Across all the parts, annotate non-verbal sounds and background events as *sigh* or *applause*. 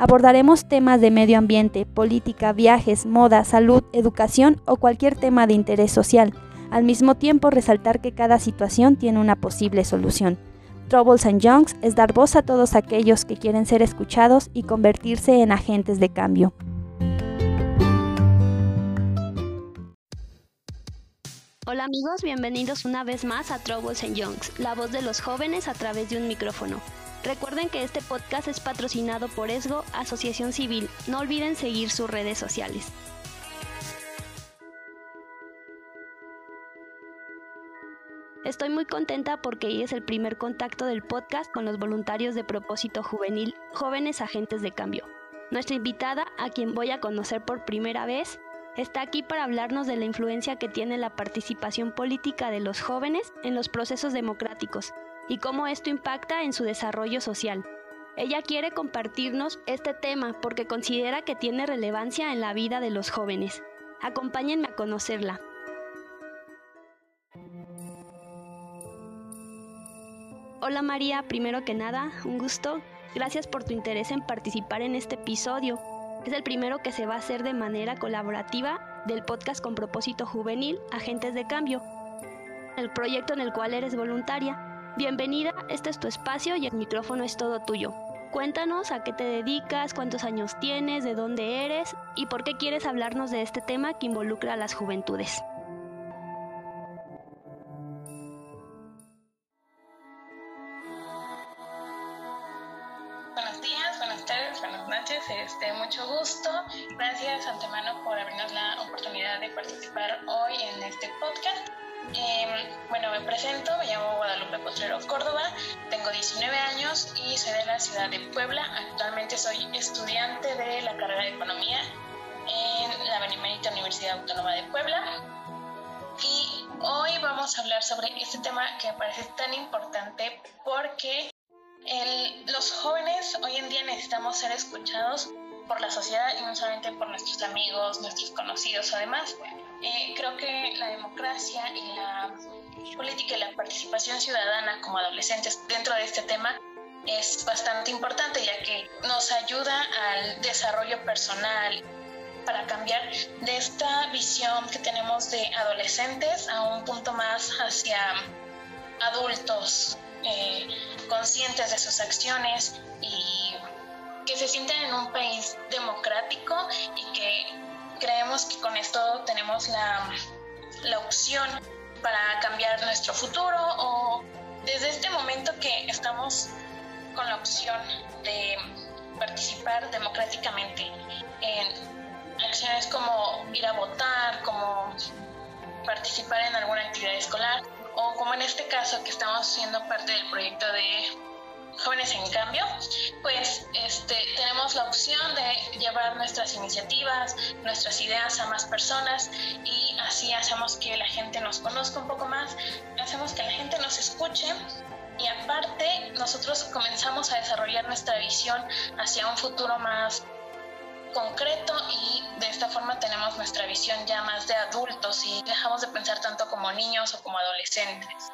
Abordaremos temas de medio ambiente, política, viajes, moda, salud, educación o cualquier tema de interés social al mismo tiempo resaltar que cada situación tiene una posible solución. Troubles and Youngs es dar voz a todos aquellos que quieren ser escuchados y convertirse en agentes de cambio. Hola amigos, bienvenidos una vez más a Troubles and la voz de los jóvenes a través de un micrófono. Recuerden que este podcast es patrocinado por ESGO, Asociación Civil. No olviden seguir sus redes sociales. Estoy muy contenta porque es el primer contacto del podcast con los voluntarios de propósito juvenil Jóvenes Agentes de Cambio. Nuestra invitada, a quien voy a conocer por primera vez, está aquí para hablarnos de la influencia que tiene la participación política de los jóvenes en los procesos democráticos y cómo esto impacta en su desarrollo social. Ella quiere compartirnos este tema porque considera que tiene relevancia en la vida de los jóvenes. Acompáñenme a conocerla. Hola María, primero que nada, un gusto. Gracias por tu interés en participar en este episodio. Es el primero que se va a hacer de manera colaborativa del podcast con propósito juvenil Agentes de Cambio, el proyecto en el cual eres voluntaria. Bienvenida, este es tu espacio y el micrófono es todo tuyo. Cuéntanos a qué te dedicas, cuántos años tienes, de dónde eres y por qué quieres hablarnos de este tema que involucra a las juventudes. este, mucho gusto. Gracias antemano por abrirnos la oportunidad de participar hoy en este podcast. Em, bueno, me presento, me llamo Guadalupe Potrero Córdoba, tengo 19 años y soy de la ciudad de Puebla. Actualmente soy estudiante de la carrera de Economía en la Benemérita Universidad Autónoma de Puebla. Y hoy vamos a hablar sobre este tema que me parece tan importante porque los jóvenes hoy en día necesitamos ser escuchados por la sociedad y no solamente por nuestros amigos, nuestros conocidos. Además, eh, creo que la democracia y la política y la participación ciudadana como adolescentes dentro de este tema es bastante importante ya que nos ayuda al desarrollo personal para cambiar de esta visión que tenemos de adolescentes a un punto más hacia adultos eh, conscientes de sus acciones y que se sienten en un país democrático y que creemos que con esto tenemos la, la opción para cambiar nuestro futuro o desde este momento que estamos con la opción de participar democráticamente en acciones como ir a votar, como participar en alguna actividad escolar, o como en este caso que estamos siendo parte del proyecto de Jóvenes en Cambio, pues este, tenemos la opción de llevar nuestras iniciativas, nuestras ideas a más personas y así hacemos que la gente nos conozca un poco más, hacemos que la gente nos escuche y aparte nosotros comenzamos a desarrollar nuestra visión hacia un futuro más concreto y de esta forma tenemos nuestra visión ya más de adultos y dejamos de pensar tanto como niños o como adolescentes.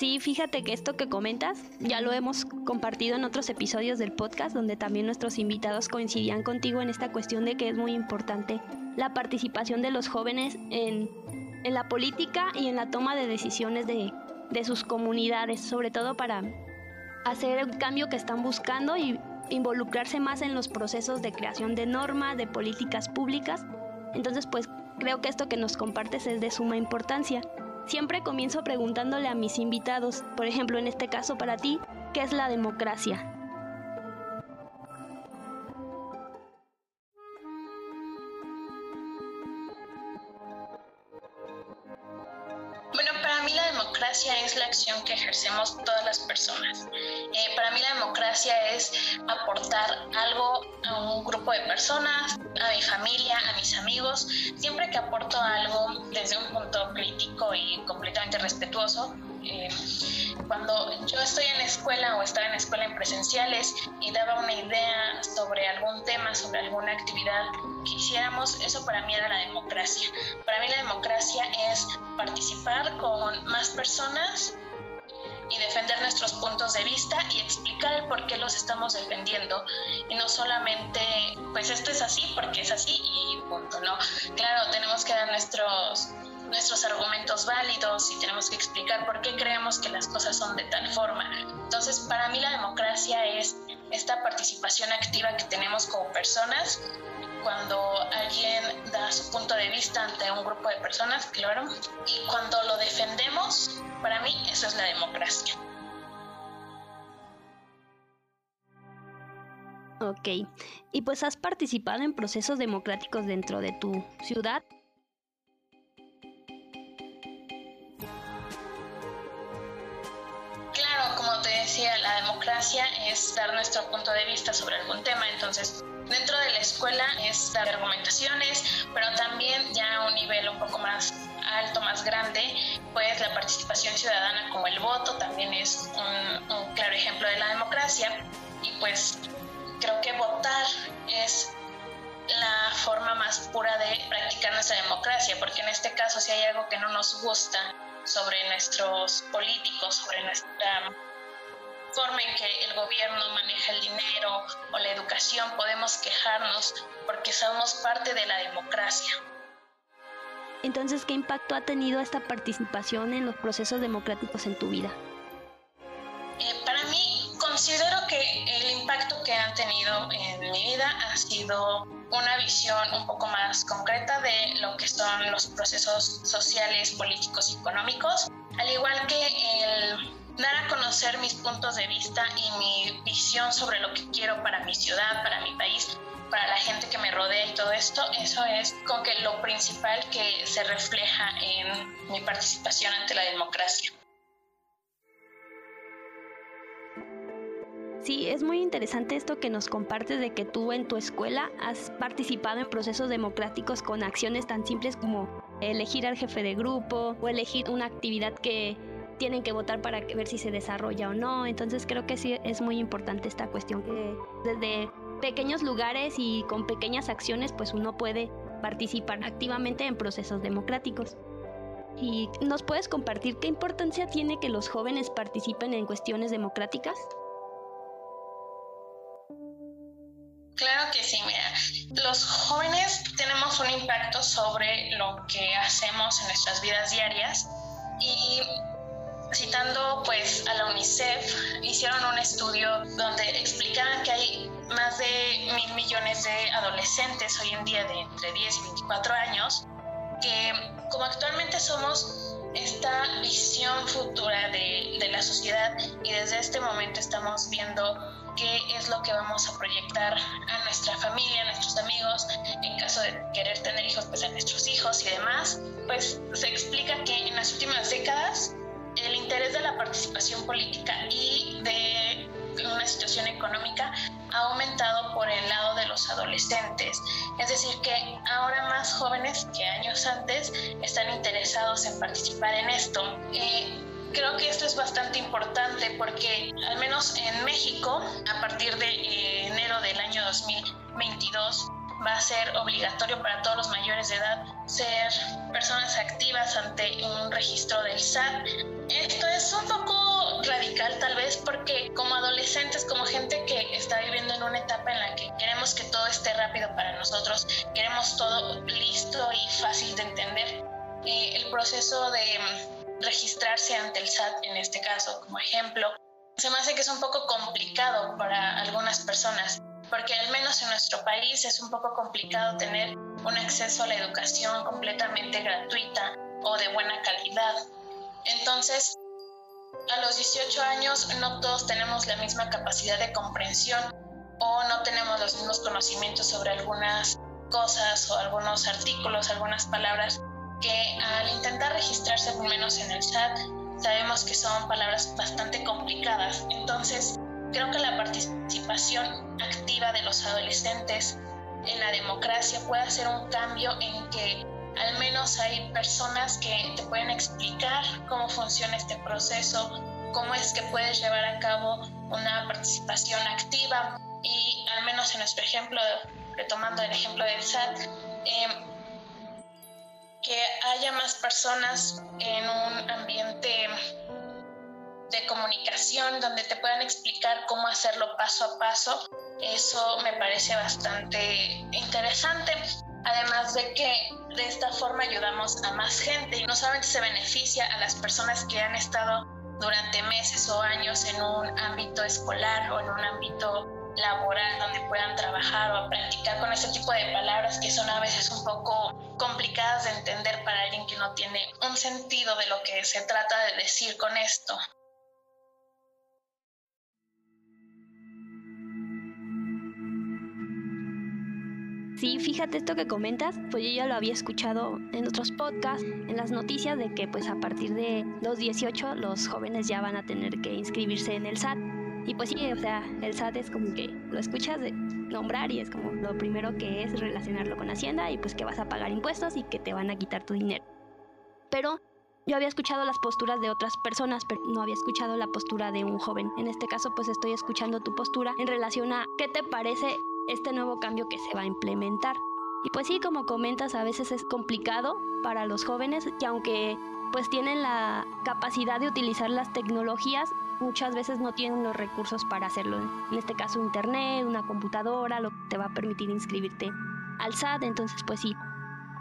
Sí, fíjate que esto que comentas ya lo hemos compartido en otros episodios del podcast donde también nuestros invitados coincidían contigo en esta cuestión de que es muy importante la participación de los jóvenes en, en la política y en la toma de decisiones de, de sus comunidades, sobre todo para hacer el cambio que están buscando y involucrarse más en los procesos de creación de normas, de políticas públicas. Entonces, pues creo que esto que nos compartes es de suma importancia. Siempre comienzo preguntándole a mis invitados, por ejemplo, en este caso para ti, ¿qué es la democracia? Bueno, para mí la democracia es la participación que ejercemos todas las personas. Eh, para mí la democracia es aportar algo a un grupo de personas, a mi familia, a mis amigos. Siempre que aporto algo desde un punto crítico y completamente respetuoso, eh, cuando yo estoy en la escuela o estaba en la escuela en presenciales y daba una idea sobre algún tema, sobre alguna actividad que hiciéramos, eso para mí era la democracia. Para mí la democracia es participar con más personas y defender nuestros puntos de vista y explicar por qué los estamos defendiendo y no solamente pues esto es así porque es así y punto, ¿no? Claro, tenemos que dar nuestros nuestros argumentos válidos y tenemos que explicar por qué creemos que las cosas son de tal forma. Entonces, para mí la democracia es esta participación activa que tenemos como personas cuando alguien da su punto de vista ante un grupo de personas, claro, y cuando lo defendemos, para mí eso es la democracia. Ok, y pues has participado en procesos democráticos dentro de tu ciudad. Claro, como te decía, la democracia es dar nuestro punto de vista sobre algún tema, entonces dentro de la escuela es dar argumentaciones, pero también ya a un nivel un poco más alto, más grande, pues la participación ciudadana como el voto también es un, un claro ejemplo de la democracia. Y pues creo que votar es la forma más pura de practicar nuestra democracia, porque en este caso si hay algo que no nos gusta sobre nuestros políticos, sobre nuestra forma en que el gobierno maneja el dinero o la educación, podemos quejarnos porque somos parte de la democracia. Entonces, ¿qué impacto ha tenido esta participación en los procesos democráticos en tu vida? Eh, para mí, considero que el impacto que han tenido en mi vida ha sido una visión un poco más concreta de lo que son los procesos sociales, políticos y económicos, al igual que el dar a conocer mis puntos de vista y mi visión sobre lo que quiero para mi ciudad, para mi país, para la gente que me rodea y todo esto, eso es con que lo principal que se refleja en mi participación ante la democracia. Sí, es muy interesante esto que nos compartes de que tú en tu escuela has participado en procesos democráticos con acciones tan simples como elegir al jefe de grupo o elegir una actividad que tienen que votar para ver si se desarrolla o no. Entonces creo que sí es muy importante esta cuestión que desde pequeños lugares y con pequeñas acciones pues uno puede participar activamente en procesos democráticos. ¿Y nos puedes compartir qué importancia tiene que los jóvenes participen en cuestiones democráticas? Claro que sí, mira, los jóvenes tenemos un impacto sobre lo que hacemos en nuestras vidas diarias y citando pues a la UNICEF, hicieron un estudio donde explicaban que hay más de mil millones de adolescentes hoy en día de entre 10 y 24 años que como actualmente somos esta visión futura de, de la sociedad y desde este momento estamos viendo qué es lo que vamos a proyectar a nuestra familia, a nuestros amigos, en caso de querer tener hijos, pues a nuestros hijos y demás, pues se explica que en las últimas décadas el interés de la participación política y de una situación económica ha aumentado por el lado de los adolescentes. Es decir, que ahora más jóvenes que años antes están interesados en participar en esto. Creo que esto es bastante importante porque al menos en México, a partir de eh, enero del año 2022, va a ser obligatorio para todos los mayores de edad ser personas activas ante un registro del SAT. Esto es un poco radical tal vez porque como adolescentes, como gente que está viviendo en una etapa en la que queremos que todo esté rápido para nosotros, queremos todo listo y fácil de entender, eh, el proceso de registrarse ante el SAT en este caso como ejemplo, se me hace que es un poco complicado para algunas personas, porque al menos en nuestro país es un poco complicado tener un acceso a la educación completamente gratuita o de buena calidad. Entonces, a los 18 años no todos tenemos la misma capacidad de comprensión o no tenemos los mismos conocimientos sobre algunas cosas o algunos artículos, algunas palabras que al intentar registrarse al menos en el SAT sabemos que son palabras bastante complicadas. Entonces, creo que la participación activa de los adolescentes en la democracia puede hacer un cambio en que al menos hay personas que te pueden explicar cómo funciona este proceso, cómo es que puedes llevar a cabo una participación activa. Y al menos en nuestro ejemplo, retomando el ejemplo del SAT, em, que haya más personas en un ambiente de comunicación donde te puedan explicar cómo hacerlo paso a paso, eso me parece bastante interesante. Además de que de esta forma ayudamos a más gente y no solamente se beneficia a las personas que han estado durante meses o años en un ámbito escolar o en un ámbito laboral donde puedan trabajar o practicar con ese tipo de palabras que son a veces un poco complicadas de entender para alguien que no tiene un sentido de lo que se trata de decir con esto. Sí, fíjate esto que comentas, pues yo ya lo había escuchado en otros podcasts, en las noticias de que pues a partir de los 18 los jóvenes ya van a tener que inscribirse en el SAT. Y pues sí, o sea, el SAT es como que lo escuchas nombrar y es como lo primero que es relacionarlo con Hacienda y pues que vas a pagar impuestos y que te van a quitar tu dinero. Pero yo había escuchado las posturas de otras personas, pero no había escuchado la postura de un joven. En este caso, pues estoy escuchando tu postura en relación a qué te parece este nuevo cambio que se va a implementar. Y pues sí, como comentas, a veces es complicado para los jóvenes que aunque pues tienen la capacidad de utilizar las tecnologías, muchas veces no tienen los recursos para hacerlo. En este caso, internet, una computadora, lo que te va a permitir inscribirte al SAT. Entonces, pues sí,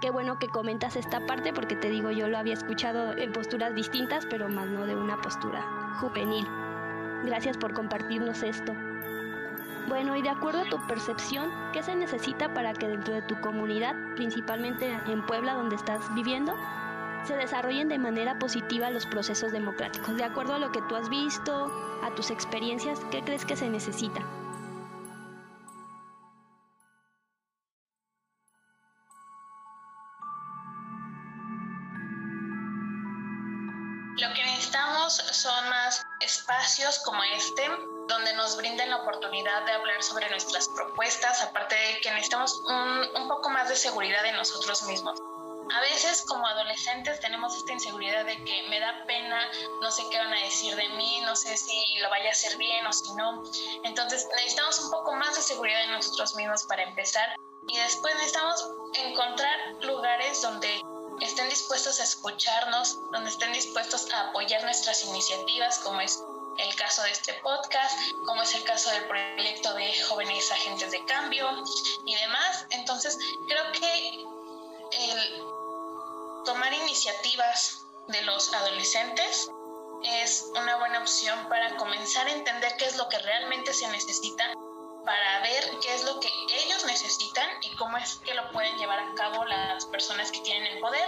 qué bueno que comentas esta parte porque te digo, yo lo había escuchado en posturas distintas, pero más no de una postura juvenil. Gracias por compartirnos esto. Bueno, y de acuerdo a tu percepción, ¿qué se necesita para que dentro de tu comunidad, principalmente en Puebla donde estás viviendo, se desarrollen de manera positiva los procesos democráticos? De acuerdo a lo que tú has visto, a tus experiencias, ¿qué crees que se necesita? Oportunidad de hablar sobre nuestras propuestas, aparte de que necesitamos un, un poco más de seguridad en nosotros mismos. A veces como adolescentes tenemos esta inseguridad de que me da pena, no sé qué van a decir de mí, no sé si lo vaya a hacer bien o si no. Entonces necesitamos un poco más de seguridad en nosotros mismos para empezar y después necesitamos encontrar lugares donde estén dispuestos a escucharnos, donde estén dispuestos a apoyar nuestras iniciativas, como es el caso de este podcast, como es el caso del proyecto de jóvenes agentes de cambio y demás. Entonces, creo que el tomar iniciativas de los adolescentes es una buena opción para comenzar a entender qué es lo que realmente se necesita, para ver qué es lo que ellos necesitan y cómo es que lo pueden llevar a cabo las personas que tienen el poder,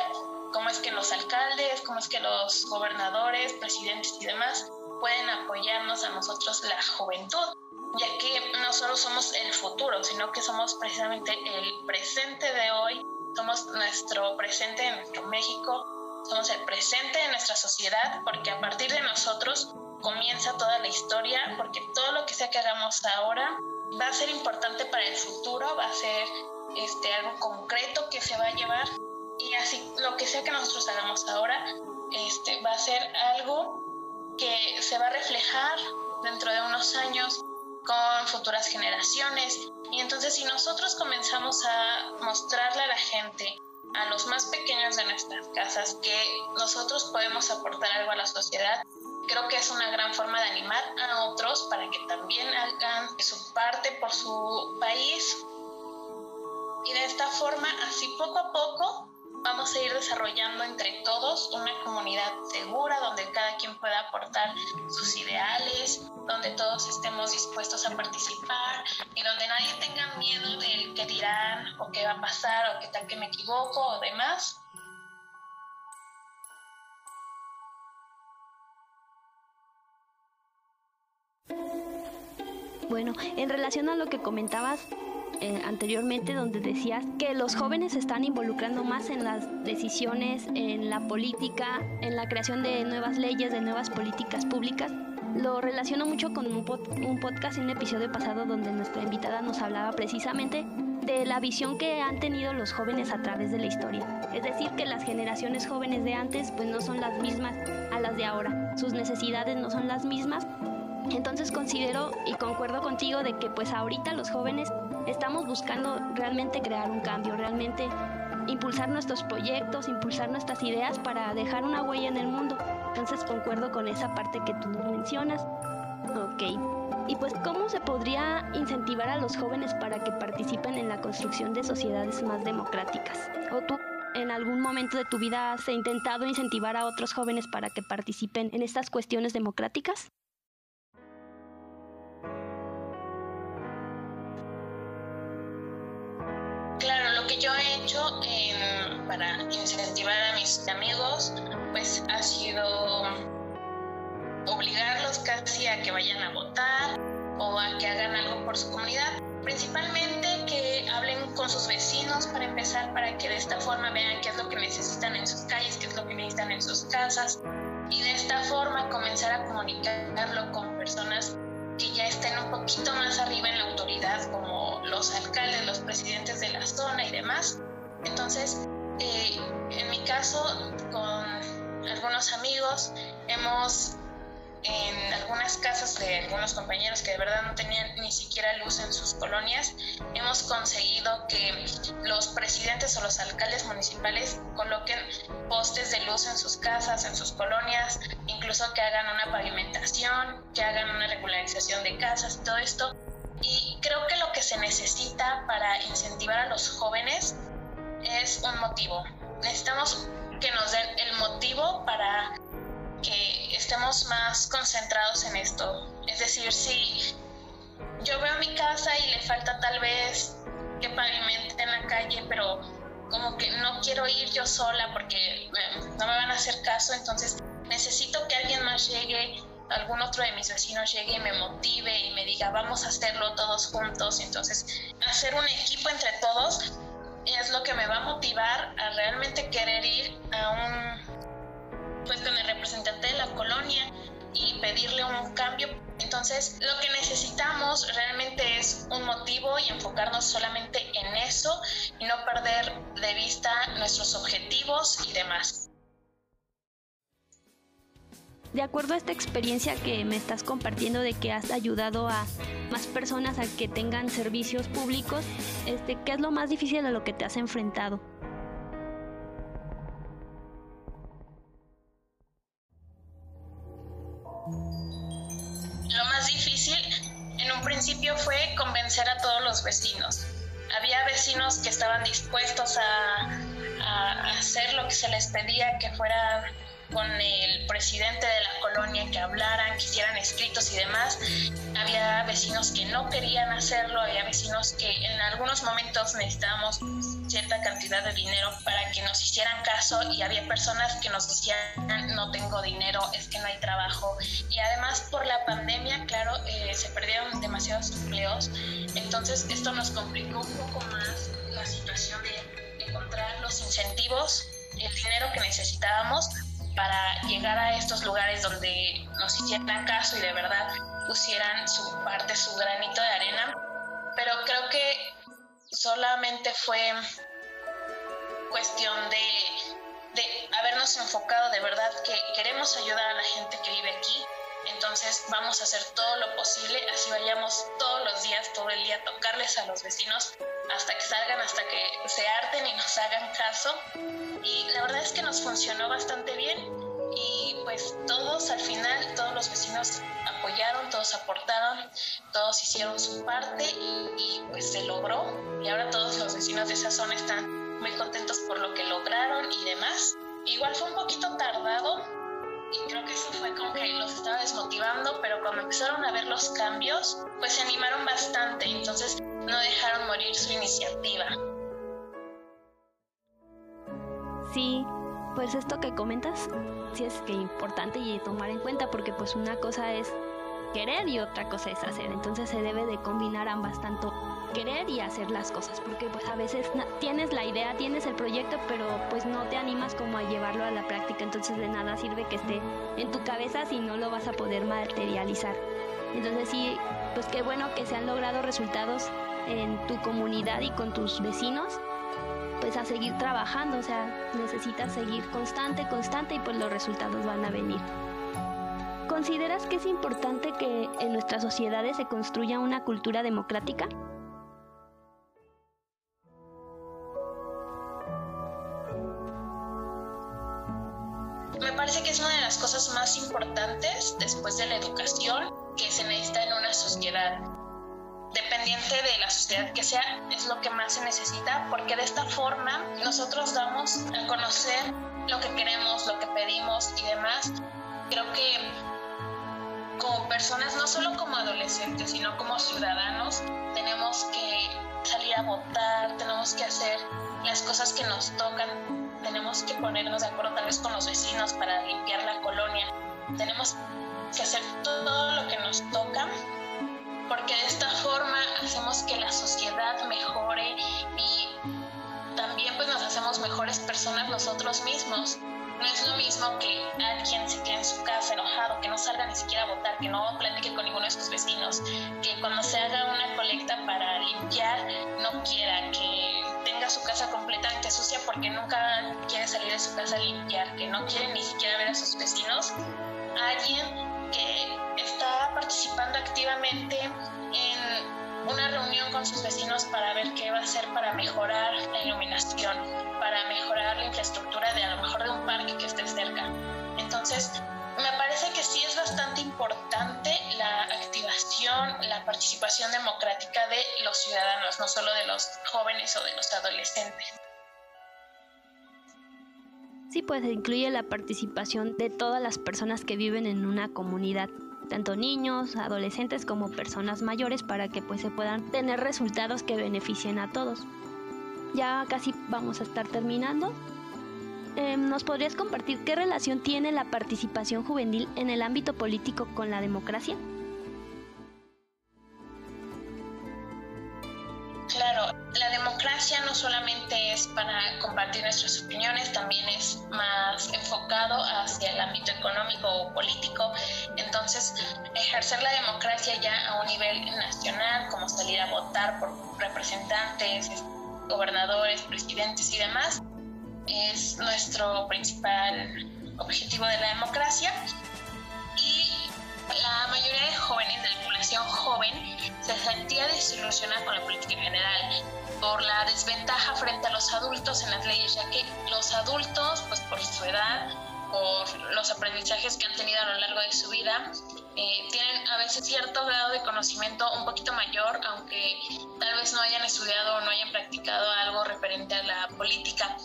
cómo es que los alcaldes, cómo es que los gobernadores, presidentes y demás pueden apoyarnos a nosotros la juventud, ya que no solo somos el futuro, sino que somos precisamente el presente de hoy, somos nuestro presente en nuestro México, somos el presente de nuestra sociedad, porque a partir de nosotros comienza toda la historia, porque todo lo que sea que hagamos ahora va a ser importante para el futuro, va a ser este, algo concreto que se va a llevar. Y así lo que sea que nosotros hagamos ahora este, va a ser algo que se va a reflejar dentro de unos años con futuras generaciones. Y entonces si nosotros comenzamos a mostrarle a la gente, a los más pequeños de nuestras casas, que nosotros podemos aportar algo a la sociedad, creo que es una gran forma de animar a otros para que también hagan su parte por su país. Y de esta forma, así poco a poco, vamos a ir desarrollando entre todos una comunidad segura donde cada quien pueda aportar sus ideales, donde todos estemos dispuestos a participar y donde nadie tenga miedo del que dirán o qué va a pasar o qué tal que me equivoco o demás. Bueno, en relación a lo que comentabas, eh, anteriormente donde decías que los jóvenes se están involucrando más en las decisiones, en la política, en la creación de nuevas leyes, de nuevas políticas públicas. Lo relaciono mucho con un, podcast en un episodio pasado donde nuestra invitada nos hablaba precisamente de la visión que han tenido los jóvenes a través de la historia. Es decir, que las generaciones jóvenes de antes pues no son las mismas a las de ahora. Sus necesidades no son las mismas. Entonces considero y concuerdo contigo de que pues ahorita los jóvenes estamos buscando realmente crear un cambio, realmente impulsar nuestros proyectos, impulsar nuestras ideas para dejar una huella en el mundo. Entonces concuerdo con esa parte que tú mencionas. Ok. Y pues, ¿cómo se podría incentivar a los jóvenes para que participen en la construcción de sociedades más democráticas? ¿O tú en algún momento de tu vida has intentado incentivar a otros jóvenes para que participen en estas cuestiones democráticas? Hecho em, para incentivar a mis amigos, pues ha sido obligarlos casi a que vayan a votar o a que hagan algo por su comunidad. Principalmente que hablen con sus vecinos para empezar, para que de esta forma vean qué es lo que necesitan en sus calles, qué es lo que necesitan en sus casas y de esta forma comenzar a comunicarlo con personas que ya estén un poquito más arriba en la autoridad, como los alcaldes, los presidentes de la zona y demás. Entonces, eh, en mi caso, con algunos amigos, hemos en algunas casas de algunos compañeros que de verdad no tenían ni siquiera luz en sus colonias, hemos conseguido que los presidentes o los alcaldes municipales coloquen postes de luz en sus casas, en sus colonias, incluso que hagan una pavimentación, que hagan una regularización de casas, todo esto. Y creo que lo que se necesita para incentivar a los jóvenes es un motivo. Necesitamos que nos den el motivo para que estemos más concentrados en esto. Es decir, si yo veo mi casa y le falta tal vez que pavimente en la calle, pero como que no quiero ir yo sola porque eh, no me van a hacer caso, entonces necesito que alguien más llegue, algún otro de mis vecinos llegue y me motive y me diga, vamos a hacerlo todos juntos. Entonces, hacer un equipo entre todos es lo que me va a motivar a realmente querer ir a un pues con el representante de la colonia y pedirle un cambio. Entonces, lo que necesitamos realmente es un motivo y enfocarnos solamente en eso y no perder de vista nuestros objetivos y demás. De acuerdo a esta experiencia que me estás compartiendo de que has ayudado a más personas a que tengan servicios públicos, este, ¿qué es lo más difícil a lo que te has enfrentado? Lo más difícil en un principio fue convencer a todos los vecinos. Había vecinos que estaban dispuestos a, a hacer lo que se les pedía, que fuera con el presidente de la colonia que hablaran, que hicieran escritos y demás. Había vecinos que no querían hacerlo, había vecinos que en algunos momentos necesitábamos cierta cantidad de dinero para que nos hicieran caso y había personas que nos decían no tengo dinero, es que no hay trabajo y además por la pandemia, claro, eh, se perdieron demasiados empleos, entonces esto nos complicó un poco más la situación de encontrar los incentivos, el dinero que necesitábamos para llegar a estos lugares donde nos hicieran caso y de verdad pusieran su parte, su granito de arena. Pero creo que solamente fue cuestión de, de habernos enfocado de verdad que queremos ayudar a la gente que vive aquí. Entonces vamos a hacer todo lo posible, así vayamos todos los días, todo el día, tocarles a los vecinos hasta que salgan, hasta que se harten y nos hagan caso. Y la verdad es que nos funcionó bastante bien y pues todos al final, todos los vecinos apoyaron, todos aportaron, todos hicieron su parte y, pues se logró y ahora todos los vecinos de esa zona están muy contentos por lo que lograron y demás. Igual fue un poquito tardado y creo que eso fue como que los estaba desmotivando, pero cuando empezaron a ver los cambios, pues se animaron bastante, entonces no dejaron morir su iniciativa. Sí, pues esto que comentas sí es que importante y tomar en cuenta porque pues una cosa es querer y otra cosa es hacer, entonces se debe de combinar ambas tanto querer y hacer las cosas, porque pues a veces tienes la idea, tienes el proyecto, pero pues no te animas como a llevarlo a la práctica, entonces de nada sirve que esté en tu cabeza si no lo vas a poder materializar. Entonces sí, pues qué bueno que se han logrado resultados en tu comunidad y con tus vecinos, pues a seguir trabajando, o sea, necesitas seguir constante, constante y pues los resultados van a venir. ¿Consideras que es importante que en nuestras sociedades se construya una cultura democrática? Me parece que es una de las cosas más importantes después de la educación que se necesita en una sociedad. Dependiente de la sociedad que sea, es lo que más se necesita porque de esta forma nosotros damos a conocer lo que queremos, lo que pedimos y demás. Creo que como personas, no solo como adolescentes, sino como ciudadanos, tenemos que salir a votar, tenemos que hacer las cosas que nos tocan, tenemos que ponernos de acuerdo tal vez con los vecinos para limpiar la colonia, tenemos que hacer todo lo que nos toca porque de esta forma hacemos que la sociedad mejore y también pues nos hacemos mejores personas nosotros mismos. No es lo mismo que alguien se quede en su casa enojado, que no salga ni siquiera a votar, que no platique con ninguno de sus vecinos, que cuando se haga una colecta para limpiar no quiera, que tenga su casa completamente sucia porque nunca quiere salir de su casa a limpiar, que no quiere ni siquiera ver a sus vecinos. Alguien que está participando activamente en una reunión con sus vecinos para ver qué va a hacer para mejorar la iluminación, para mejorar la infraestructura de a lo mejor de un parque que esté cerca. Entonces, me parece que sí es bastante importante la activación, la participación democrática de los ciudadanos, no solo de los jóvenes o de los adolescentes. Sí, pues incluye la participación de todas las personas que viven en una comunidad tanto niños, adolescentes como personas mayores para que pues se puedan tener resultados que beneficien a todos. Ya casi vamos a estar terminando. Em, ¿Nos podrías compartir qué relación tiene la participación juvenil en el ámbito político con la democracia? Claro, la democracia no solamente es para compartir nuestras opiniones, también es más enfocado hacia el ámbito económico o político. Entonces, ejercer la democracia ya a un nivel nacional, como salir a votar por representantes, gobernadores, presidentes y demás, es nuestro principal objetivo de la democracia. Y la mayoría de jóvenes, de la población joven, se sentía desilusionada con la política en general por la desventaja frente a los adultos en las leyes, ya que los adultos, pues por su edad, por los aprendizajes que han tenido a lo largo de su vida, eh, tienen a veces cierto grado de conocimiento un poquito mayor, aunque tal vez no hayan estudiado o no hayan practicado algo referente a la política.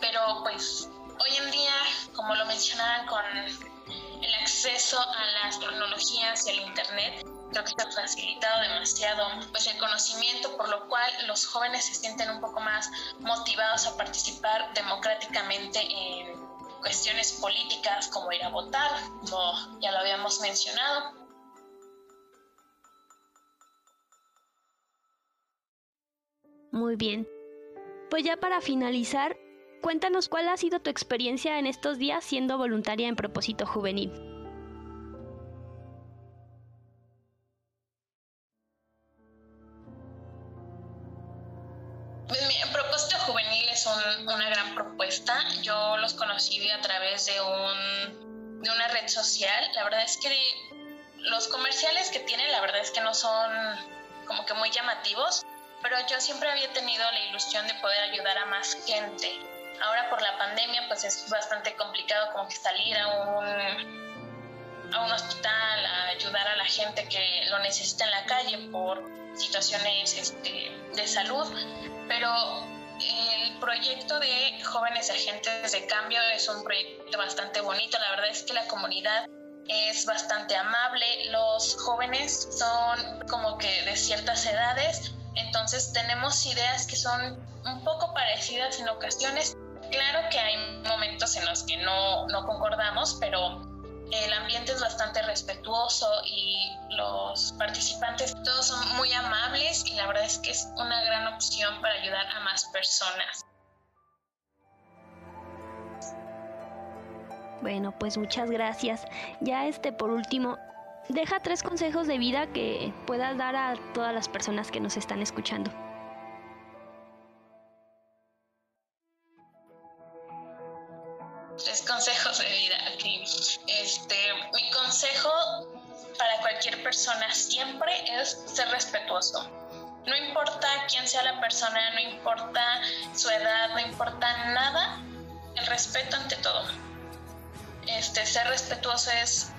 Pero pues hoy en día, como lo mencionaban con el acceso a las tecnologías y al Internet, creo que ha facilitado demasiado pues, el conocimiento, por lo cual los jóvenes se sienten un poco más motivados a participar democráticamente en cuestiones políticas como ir a votar, como ya lo habíamos mencionado. Muy bien. Pues ya para finalizar, cuéntanos cuál ha sido tu experiencia en estos días siendo voluntaria en propósito juvenil. Una gran propuesta. Yo los conocí a través de, un, de una red social. La verdad es que los comerciales que tienen, la verdad es que no son como que muy llamativos, pero yo siempre había tenido la ilusión de poder ayudar a más gente. Ahora por la pandemia pues es bastante complicado como que salir a un, a un hospital a ayudar a la gente que lo necesita en la calle por situaciones este, de salud, pero proyecto de Jóvenes Agentes de Cambio es un proyecto bastante bonito. La verdad es que la comunidad es bastante amable. Los jóvenes son como que de ciertas edades, entonces tenemos ideas que son un poco parecidas en ocasiones. Claro que hay momentos en los que no, no concordamos, pero el ambiente es bastante respetuoso y los participantes todos son muy amables y la verdad es que es una gran opción para ayudar a más personas. Bueno, pues muchas gracias. Ya este por último, deja tres consejos de vida que puedas dar a todas las personas que nos están escuchando. Tres consejos de vida aquí. Este, mi consejo para cualquier persona siempre es ser respetuoso. No importa quién sea la persona, no importa su edad, no importa nada, el respeto ante todo. Este, ser respetuoso es,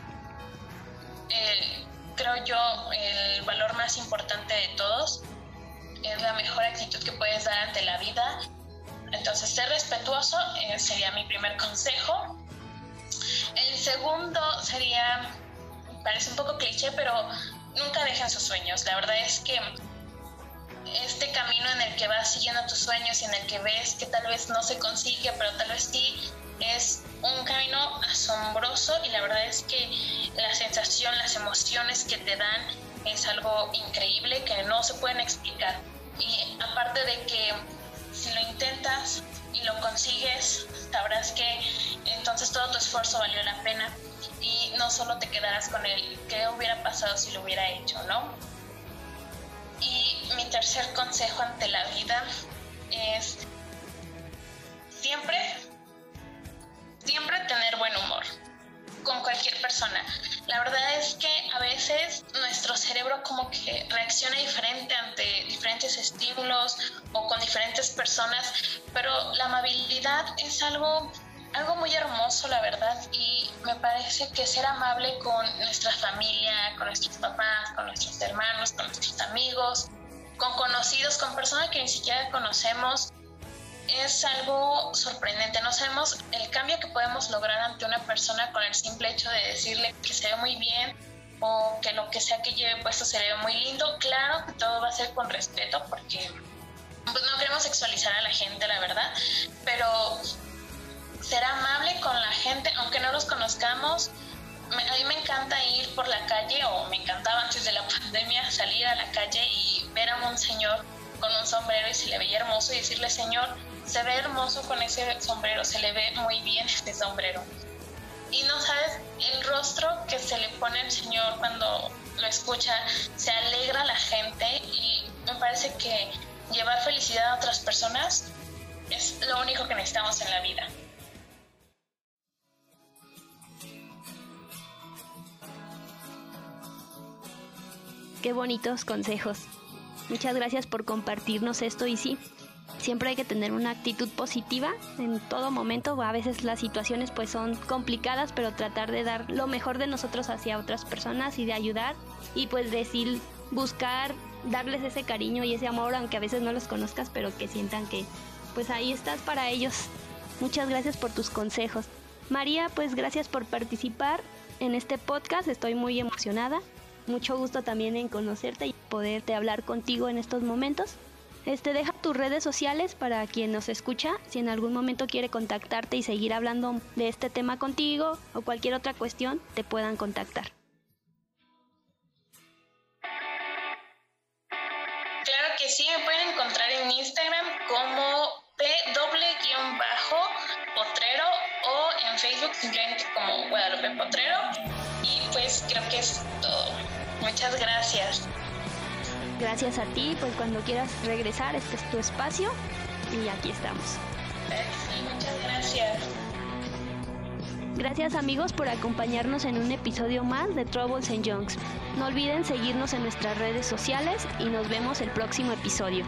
creo yo, el valor más importante de todos. Es la mejor actitud que puedes dar ante la vida entonces, ser respetuoso eh, sería mi primer consejo. El segundo sería, parece un poco cliché, pero nunca dejen sus sueños. La verdad es que este camino en el que vas siguiendo tus sueños y en el que ves que tal vez no se consigue, pero tal vez sí, es un camino asombroso y la verdad es que la sensación, las emociones que te dan es algo increíble que no se pueden explicar. Y aparte de que si lo intentas y lo consigues, sabrás que entonces todo tu esfuerzo valió la pena y no solo te quedarás con el qué hubiera pasado si lo hubiera hecho, ¿no? Y mi tercer consejo ante la vida es siempre, siempre tener buen humor con cualquier persona. La verdad es que a veces nuestro cerebro como que reacciona diferente ante diferentes estímulos o con diferentes personas, pero la amabilidad es algo algo muy hermoso, la verdad, y me parece que ser amable con nuestra familia, con nuestros papás, con nuestros hermanos, con nuestros amigos, con conocidos, con personas que ni siquiera conocemos, es algo sorprendente. No sabemos el cambio que podemos lograr ante una persona con el simple hecho de decirle que se ve muy bien o que lo que sea que lleve puesto se ve muy lindo. Claro que todo va a ser con respeto porque pues, no queremos sexualizar a la gente, la verdad, pero ser amable con la gente, aunque no los conozcamos. a mí me encanta ir por la calle, o me encantaba antes de la *laughs* pandemia salir a la calle y ver a un señor con un sombrero y se le veía hermoso y decirle, Señor, se ve hermoso con ese sombrero, se le ve muy bien este sombrero. Y no sabes el rostro que se le pone al Señor cuando lo escucha, se alegra la gente y me parece que llevar felicidad a otras personas es lo único que necesitamos en la vida. Qué bonitos consejos. Muchas gracias por compartirnos esto y sí, siempre hay que tener una actitud positiva en todo momento. A veces las situaciones pues son complicadas, pero tratar de dar lo mejor de nosotros hacia otras personas y de ayudar y pues decir, buscar darles ese cariño y ese amor, aunque a veces no los conozcas, pero que sientan que pues ahí estás para ellos. Muchas gracias por tus consejos. María, pues gracias por participar en este podcast, estoy muy emocionada. Mucho gusto también en conocerte y poderte hablar contigo en estos momentos. Este, deja tus redes sociales para quien nos escucha, si en algún momento quiere contactarte y seguir hablando de este tema contigo o cualquier otra cuestión, te puedan contactar. Claro que sí, me pueden encontrar en Instagram como p-potrero o en Facebook simplemente como Guadalupe Potrero. Y pues creo que es todo. Muchas gracias. Gracias a ti, pues cuando quieras regresar, este es tu espacio y aquí estamos. Sí, muchas gracias. Gracias amigos por acompañarnos en un episodio más de Troubles and Junks. No olviden seguirnos en nuestras redes sociales y nos vemos el próximo episodio.